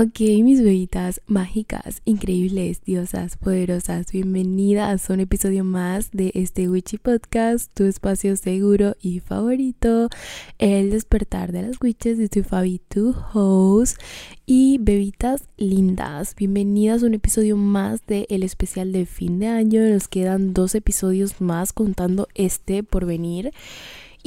Ok, mis bebitas mágicas, increíbles, diosas, poderosas, bienvenidas a un episodio más de este Witchy Podcast, tu espacio seguro y favorito, el despertar de las witches. de tu Fabi, tu host. Y bebitas lindas, bienvenidas a un episodio más de el especial de fin de año. Nos quedan dos episodios más contando este por venir.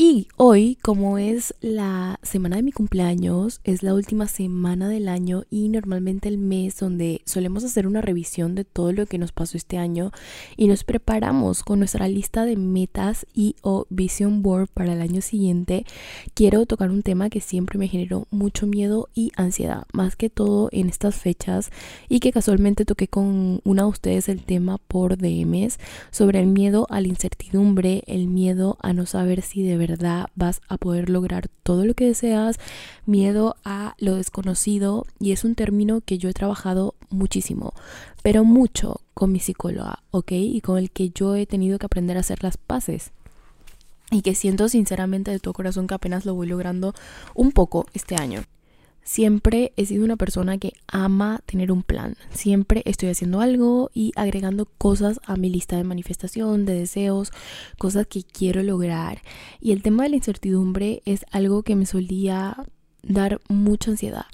Y hoy, como es la semana de mi cumpleaños, es la última semana del año y normalmente el mes donde solemos hacer una revisión de todo lo que nos pasó este año y nos preparamos con nuestra lista de metas y o vision board para el año siguiente, quiero tocar un tema que siempre me generó mucho miedo y ansiedad, más que todo en estas fechas y que casualmente toqué con una de ustedes el tema por DMs sobre el miedo a la incertidumbre, el miedo a no saber si de verdad vas a poder lograr todo lo que deseas, miedo a lo desconocido y es un término que yo he trabajado muchísimo, pero mucho con mi psicóloga, ¿ok? Y con el que yo he tenido que aprender a hacer las paces y que siento sinceramente de todo corazón que apenas lo voy logrando un poco este año. Siempre he sido una persona que ama tener un plan. Siempre estoy haciendo algo y agregando cosas a mi lista de manifestación, de deseos, cosas que quiero lograr. Y el tema de la incertidumbre es algo que me solía dar mucha ansiedad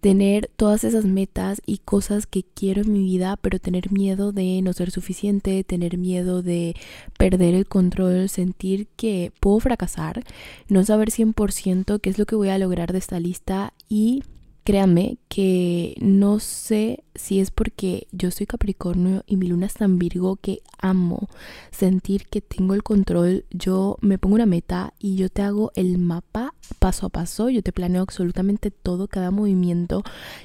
tener todas esas metas y cosas que quiero en mi vida, pero tener miedo de no ser suficiente, tener miedo de perder el control, sentir que puedo fracasar, no saber 100% qué es lo que voy a lograr de esta lista y créanme que no sé si es porque yo soy Capricornio y mi luna es tan Virgo que amo sentir que tengo el control. Yo me pongo una meta y yo te hago el mapa paso a paso. Yo te planeo absolutamente todo, cada movimiento,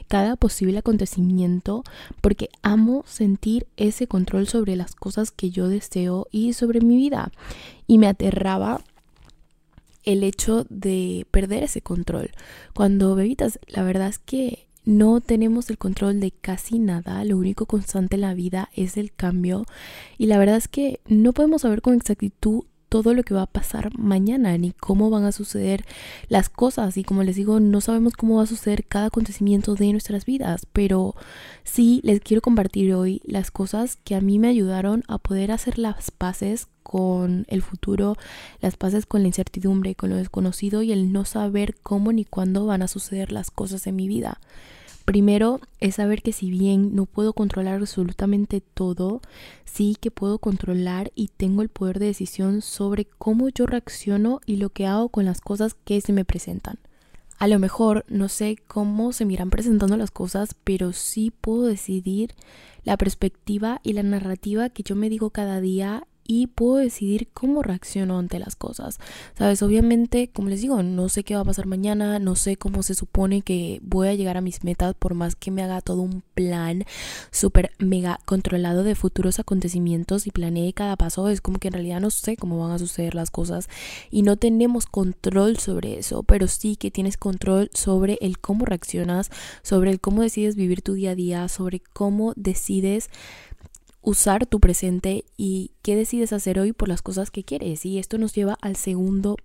cada posible acontecimiento, porque amo sentir ese control sobre las cosas que yo deseo y sobre mi vida. Y me aterraba el hecho de perder ese control. Cuando bebitas, la verdad es que no tenemos el control de casi nada, lo único constante en la vida es el cambio y la verdad es que no podemos saber con exactitud todo lo que va a pasar mañana ni cómo van a suceder las cosas y como les digo no sabemos cómo va a suceder cada acontecimiento de nuestras vidas pero sí les quiero compartir hoy las cosas que a mí me ayudaron a poder hacer las paces con el futuro, las paces con la incertidumbre, con lo desconocido y el no saber cómo ni cuándo van a suceder las cosas en mi vida. Primero es saber que si bien no puedo controlar absolutamente todo, sí que puedo controlar y tengo el poder de decisión sobre cómo yo reacciono y lo que hago con las cosas que se me presentan. A lo mejor no sé cómo se me irán presentando las cosas, pero sí puedo decidir la perspectiva y la narrativa que yo me digo cada día y puedo decidir cómo reacciono ante las cosas. Sabes, obviamente, como les digo, no sé qué va a pasar mañana, no sé cómo se supone que voy a llegar a mis metas por más que me haga todo un plan súper mega controlado de futuros acontecimientos y planee cada paso, es como que en realidad no sé cómo van a suceder las cosas y no tenemos control sobre eso, pero sí que tienes control sobre el cómo reaccionas, sobre el cómo decides vivir tu día a día, sobre cómo decides usar tu presente y qué decides hacer hoy por las cosas que quieres. Y esto nos lleva al segundo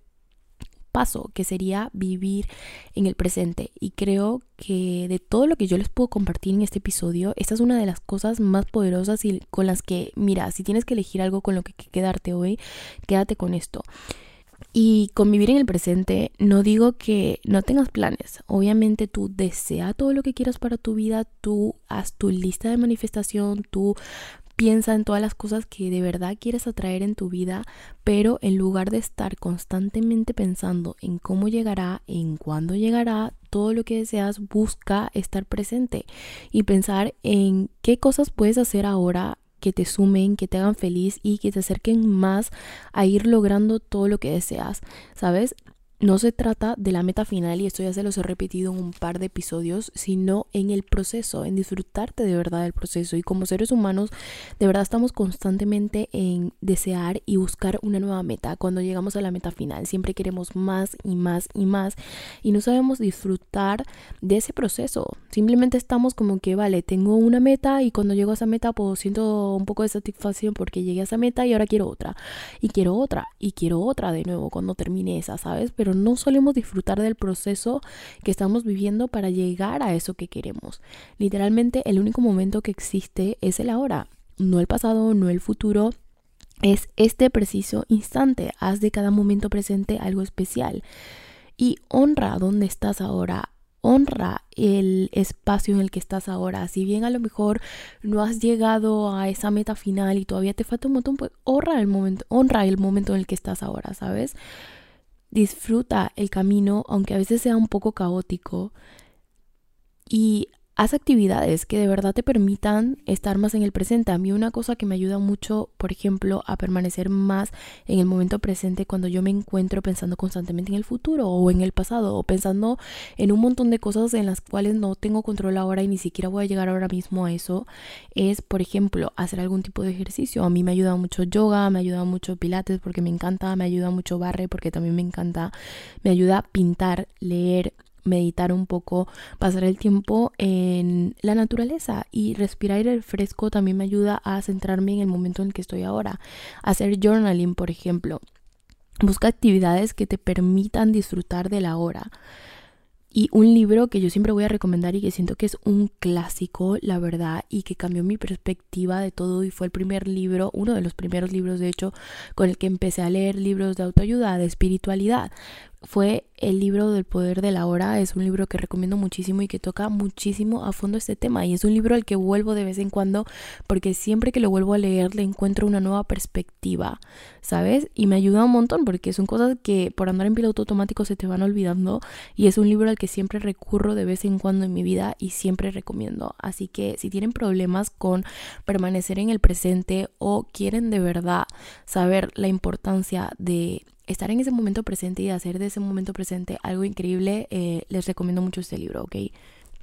paso, que sería vivir en el presente. Y creo que de todo lo que yo les puedo compartir en este episodio, esta es una de las cosas más poderosas y con las que, mira, si tienes que elegir algo con lo que quedarte hoy, quédate con esto. Y convivir en el presente, no digo que no tengas planes. Obviamente tú desea todo lo que quieras para tu vida, tú haz tu lista de manifestación, tú Piensa en todas las cosas que de verdad quieres atraer en tu vida, pero en lugar de estar constantemente pensando en cómo llegará, en cuándo llegará, todo lo que deseas, busca estar presente y pensar en qué cosas puedes hacer ahora que te sumen, que te hagan feliz y que te acerquen más a ir logrando todo lo que deseas, ¿sabes? No se trata de la meta final, y esto ya se los he repetido en un par de episodios, sino en el proceso, en disfrutarte de verdad del proceso. Y como seres humanos, de verdad estamos constantemente en desear y buscar una nueva meta. Cuando llegamos a la meta final, siempre queremos más y más y más, y no sabemos disfrutar de ese proceso. Simplemente estamos como que, vale, tengo una meta y cuando llego a esa meta, pues siento un poco de satisfacción porque llegué a esa meta y ahora quiero otra, y quiero otra, y quiero otra de nuevo cuando termine esa, ¿sabes? Pero no solemos disfrutar del proceso que estamos viviendo para llegar a eso que queremos. Literalmente el único momento que existe es el ahora, no el pasado, no el futuro. Es este preciso instante. Haz de cada momento presente algo especial. Y honra donde estás ahora honra el espacio en el que estás ahora. Si bien a lo mejor no has llegado a esa meta final y todavía te falta un montón, pues honra el momento, honra el momento en el que estás ahora, ¿sabes? Disfruta el camino, aunque a veces sea un poco caótico. Y haz actividades que de verdad te permitan estar más en el presente. A mí una cosa que me ayuda mucho, por ejemplo, a permanecer más en el momento presente cuando yo me encuentro pensando constantemente en el futuro o en el pasado o pensando en un montón de cosas en las cuales no tengo control ahora y ni siquiera voy a llegar ahora mismo a eso, es, por ejemplo, hacer algún tipo de ejercicio. A mí me ayuda mucho yoga, me ayuda mucho pilates porque me encanta, me ayuda mucho barre porque también me encanta, me ayuda a pintar, leer, meditar un poco, pasar el tiempo en la naturaleza y respirar el fresco también me ayuda a centrarme en el momento en el que estoy ahora. Hacer journaling, por ejemplo. Busca actividades que te permitan disfrutar de la hora. Y un libro que yo siempre voy a recomendar y que siento que es un clásico, la verdad, y que cambió mi perspectiva de todo y fue el primer libro, uno de los primeros libros de hecho, con el que empecé a leer libros de autoayuda, de espiritualidad fue el libro del poder de la hora. Es un libro que recomiendo muchísimo y que toca muchísimo a fondo este tema. Y es un libro al que vuelvo de vez en cuando porque siempre que lo vuelvo a leer le encuentro una nueva perspectiva, ¿sabes? Y me ayuda un montón porque son cosas que por andar en piloto automático se te van olvidando. Y es un libro al que siempre recurro de vez en cuando en mi vida y siempre recomiendo. Así que si tienen problemas con permanecer en el presente o quieren de verdad saber la importancia de estar en ese momento presente y hacer de ese momento presente algo increíble, eh, les recomiendo mucho este libro, ¿ok?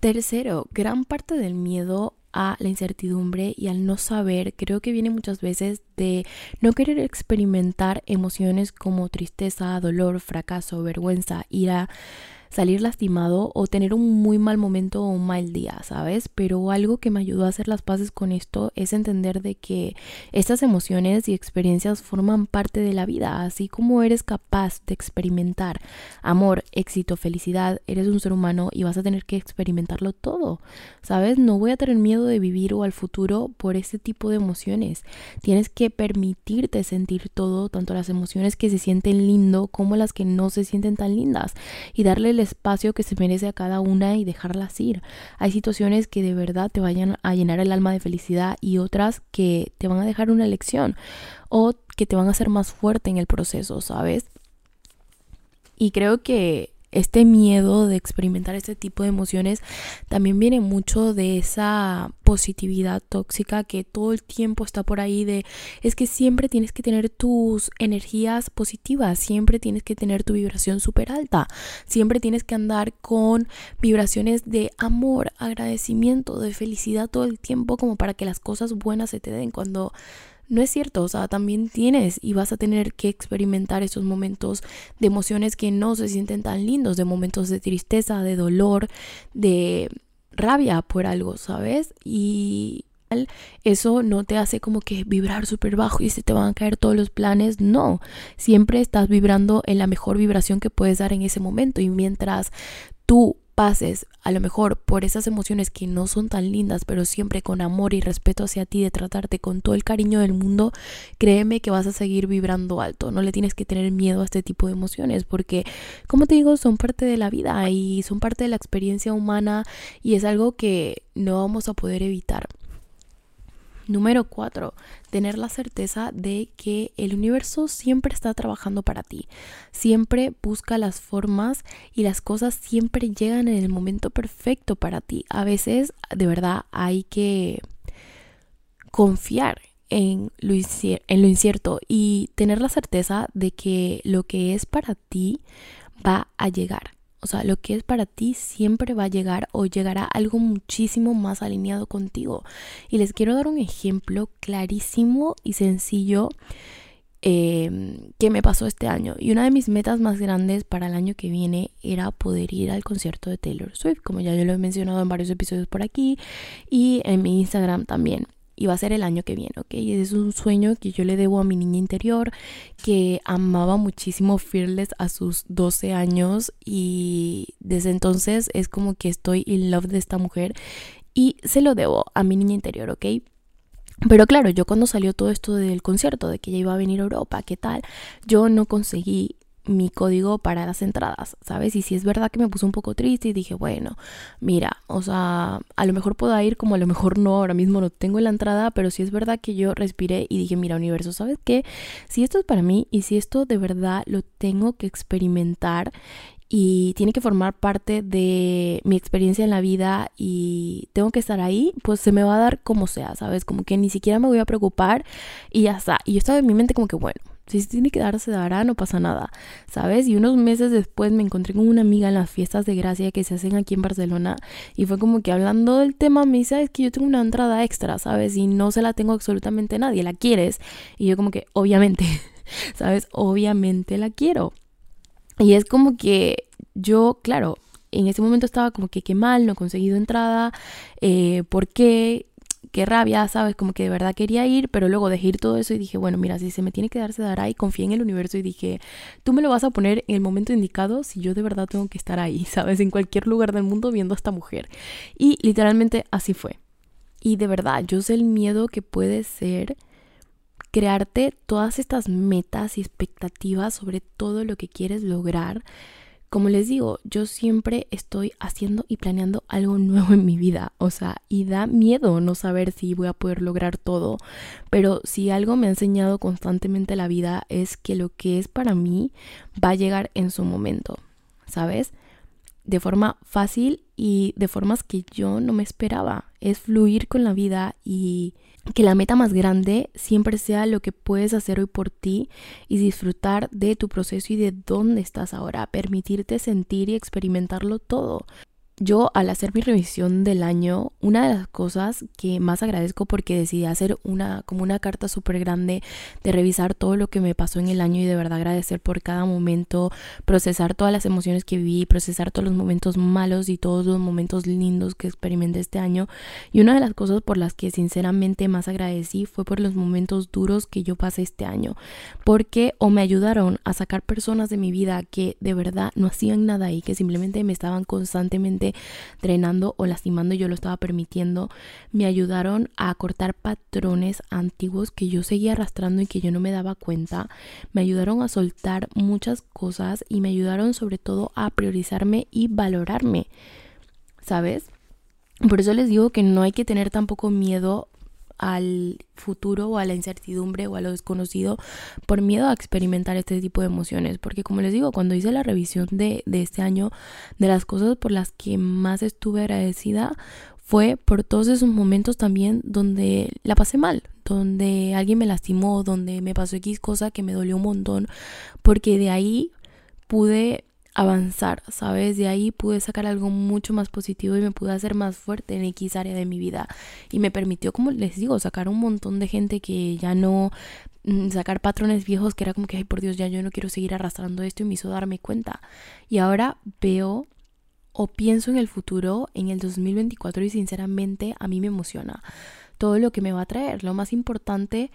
Tercero, gran parte del miedo a la incertidumbre y al no saber creo que viene muchas veces de no querer experimentar emociones como tristeza, dolor, fracaso, vergüenza, ira, salir lastimado o tener un muy mal momento o un mal día, ¿sabes? Pero algo que me ayudó a hacer las paces con esto es entender de que estas emociones y experiencias forman parte de la vida, así como eres capaz de experimentar amor, éxito, felicidad, eres un ser humano y vas a tener que experimentarlo todo, ¿sabes? No voy a tener miedo de vivir o al futuro por este tipo de emociones. Tienes que permitirte sentir todo, tanto las emociones que se sienten lindo como las que no se sienten tan lindas y darle espacio que se merece a cada una y dejarlas ir. Hay situaciones que de verdad te vayan a llenar el alma de felicidad y otras que te van a dejar una lección o que te van a hacer más fuerte en el proceso, ¿sabes? Y creo que este miedo de experimentar este tipo de emociones también viene mucho de esa positividad tóxica que todo el tiempo está por ahí de es que siempre tienes que tener tus energías positivas, siempre tienes que tener tu vibración súper alta, siempre tienes que andar con vibraciones de amor, agradecimiento, de felicidad todo el tiempo como para que las cosas buenas se te den cuando no es cierto, o sea, también tienes y vas a tener que experimentar esos momentos de emociones que no se sienten tan lindos, de momentos de tristeza, de dolor, de rabia por algo, ¿sabes? Y eso no te hace como que vibrar súper bajo y se te van a caer todos los planes, no, siempre estás vibrando en la mejor vibración que puedes dar en ese momento y mientras tú pases a lo mejor por esas emociones que no son tan lindas, pero siempre con amor y respeto hacia ti, de tratarte con todo el cariño del mundo, créeme que vas a seguir vibrando alto. No le tienes que tener miedo a este tipo de emociones porque, como te digo, son parte de la vida y son parte de la experiencia humana y es algo que no vamos a poder evitar. Número 4. Tener la certeza de que el universo siempre está trabajando para ti. Siempre busca las formas y las cosas siempre llegan en el momento perfecto para ti. A veces, de verdad, hay que confiar en lo, en lo incierto y tener la certeza de que lo que es para ti va a llegar. O sea, lo que es para ti siempre va a llegar o llegará algo muchísimo más alineado contigo. Y les quiero dar un ejemplo clarísimo y sencillo em, que me pasó este año. Y una de mis metas más grandes para el año que viene era poder ir al concierto de Taylor Swift, como ya yo lo he mencionado en varios episodios por aquí y en mi Instagram también. Y va a ser el año que viene, ¿ok? Es un sueño que yo le debo a mi niña interior, que amaba muchísimo Fearless a sus 12 años y desde entonces es como que estoy in love de esta mujer y se lo debo a mi niña interior, ¿ok? Pero claro, yo cuando salió todo esto del concierto, de que ella iba a venir a Europa, ¿qué tal? Yo no conseguí mi código para las entradas, ¿sabes? Y si es verdad que me puse un poco triste y dije, bueno, mira, o sea, a lo mejor puedo ir como a lo mejor no, ahora mismo no tengo la entrada, pero si es verdad que yo respiré y dije, mira, universo, ¿sabes qué? Si esto es para mí y si esto de verdad lo tengo que experimentar y tiene que formar parte de mi experiencia en la vida y tengo que estar ahí, pues se me va a dar como sea, ¿sabes? Como que ni siquiera me voy a preocupar y ya está. Y yo estaba en mi mente como que, bueno, si se tiene que dar, se dará, no pasa nada, ¿sabes? Y unos meses después me encontré con una amiga en las fiestas de gracia que se hacen aquí en Barcelona y fue como que hablando del tema me dice, es que yo tengo una entrada extra, ¿sabes? Y no se la tengo absolutamente nadie, ¿la quieres? Y yo como que, obviamente, ¿sabes? Obviamente la quiero. Y es como que yo, claro, en ese momento estaba como que qué mal, no he conseguido entrada, eh, ¿por qué? Qué rabia, ¿sabes? Como que de verdad quería ir, pero luego dejé ir todo eso y dije, bueno, mira, si se me tiene que dar, se dará y confié en el universo y dije, tú me lo vas a poner en el momento indicado si yo de verdad tengo que estar ahí, ¿sabes? En cualquier lugar del mundo viendo a esta mujer. Y literalmente así fue. Y de verdad, yo sé el miedo que puede ser crearte todas estas metas y expectativas sobre todo lo que quieres lograr como les digo, yo siempre estoy haciendo y planeando algo nuevo en mi vida, o sea, y da miedo no saber si voy a poder lograr todo, pero si algo me ha enseñado constantemente la vida es que lo que es para mí va a llegar en su momento, ¿sabes? De forma fácil y de formas que yo no me esperaba. Es fluir con la vida y que la meta más grande siempre sea lo que puedes hacer hoy por ti y disfrutar de tu proceso y de dónde estás ahora, permitirte sentir y experimentarlo todo. Yo al hacer mi revisión del año, una de las cosas que más agradezco porque decidí hacer una como una carta súper grande de revisar todo lo que me pasó en el año y de verdad agradecer por cada momento, procesar todas las emociones que viví, procesar todos los momentos malos y todos los momentos lindos que experimenté este año. Y una de las cosas por las que sinceramente más agradecí fue por los momentos duros que yo pasé este año, porque o me ayudaron a sacar personas de mi vida que de verdad no hacían nada y que simplemente me estaban constantemente drenando o lastimando, yo lo estaba permitiendo, me ayudaron a cortar patrones antiguos que yo seguía arrastrando y que yo no me daba cuenta, me ayudaron a soltar muchas cosas y me ayudaron sobre todo a priorizarme y valorarme, ¿sabes? Por eso les digo que no hay que tener tampoco miedo al futuro o a la incertidumbre o a lo desconocido por miedo a experimentar este tipo de emociones. Porque como les digo, cuando hice la revisión de, de este año, de las cosas por las que más estuve agradecida fue por todos esos momentos también donde la pasé mal, donde alguien me lastimó, donde me pasó X cosa que me dolió un montón, porque de ahí pude avanzar, ¿sabes? De ahí pude sacar algo mucho más positivo y me pude hacer más fuerte en X área de mi vida. Y me permitió, como les digo, sacar un montón de gente que ya no mm, sacar patrones viejos que era como que, ay, por Dios, ya yo no quiero seguir arrastrando esto y me hizo darme cuenta. Y ahora veo o pienso en el futuro, en el 2024 y sinceramente a mí me emociona todo lo que me va a traer. Lo más importante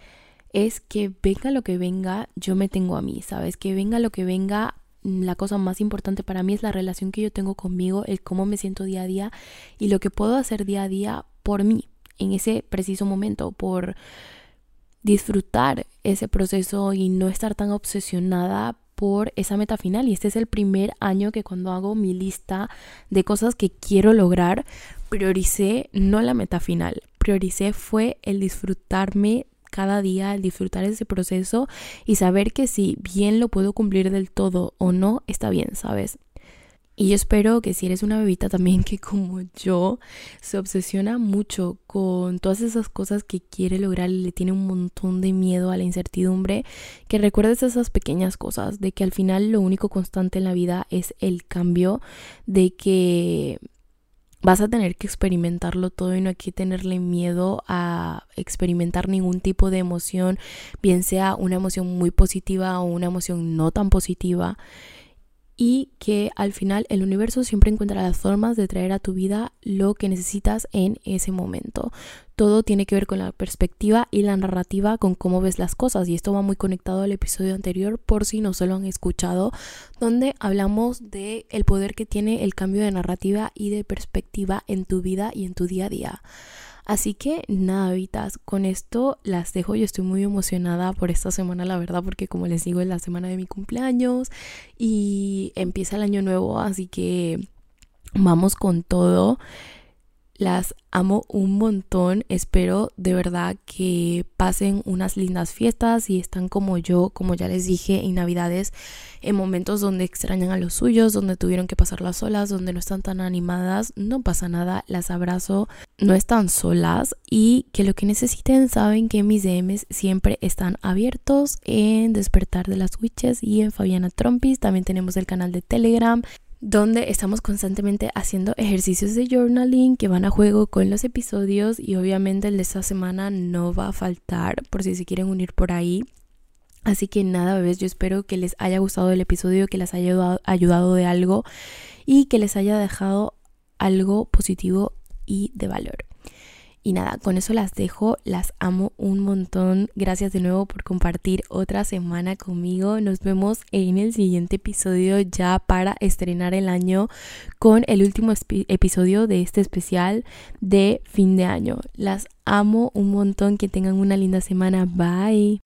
es que venga lo que venga, yo me tengo a mí, ¿sabes? Que venga lo que venga, la cosa más importante para mí es la relación que yo tengo conmigo, el cómo me siento día a día y lo que puedo hacer día a día por mí en ese preciso momento, por disfrutar ese proceso y no estar tan obsesionada por esa meta final. Y este es el primer año que cuando hago mi lista de cosas que quiero lograr, prioricé no la meta final, prioricé fue el disfrutarme cada día, el disfrutar ese proceso y saber que si bien lo puedo cumplir del todo o no, está bien, ¿sabes? Y yo espero que si eres una bebita también que como yo se obsesiona mucho con todas esas cosas que quiere lograr y le tiene un montón de miedo a la incertidumbre, que recuerdes esas pequeñas cosas, de que al final lo único constante en la vida es el cambio, de que vas a tener que experimentarlo todo y no hay que tenerle miedo a experimentar ningún tipo de emoción, bien sea una emoción muy positiva o una emoción no tan positiva. Y que al final el universo siempre encuentra las formas de traer a tu vida lo que necesitas en ese momento. Todo tiene que ver con la perspectiva y la narrativa con cómo ves las cosas y esto va muy conectado al episodio anterior por si no se lo han escuchado donde hablamos de el poder que tiene el cambio de narrativa y de perspectiva en tu vida y en tu día a día. Así que nada, Vitas, con esto las dejo. Yo estoy muy emocionada por esta semana, la verdad, porque como les digo, es la semana de mi cumpleaños y empieza el año nuevo, así que vamos con todo. Las amo un montón. Espero de verdad que pasen unas lindas fiestas y están como yo, como ya les dije, en Navidades, en momentos donde extrañan a los suyos, donde tuvieron que pasarlas solas, donde no están tan animadas. No pasa nada, las abrazo. No están solas y que lo que necesiten saben que mis DMs siempre están abiertos en Despertar de las Witches y en Fabiana Trompis. También tenemos el canal de Telegram donde estamos constantemente haciendo ejercicios de journaling que van a juego con los episodios y obviamente el de esta semana no va a faltar por si se quieren unir por ahí. Así que nada, bebés, yo espero que les haya gustado el episodio, que les haya ayudado de algo y que les haya dejado algo positivo y de valor. Y nada, con eso las dejo, las amo un montón. Gracias de nuevo por compartir otra semana conmigo. Nos vemos en el siguiente episodio ya para estrenar el año con el último episodio de este especial de fin de año. Las amo un montón, que tengan una linda semana. Bye.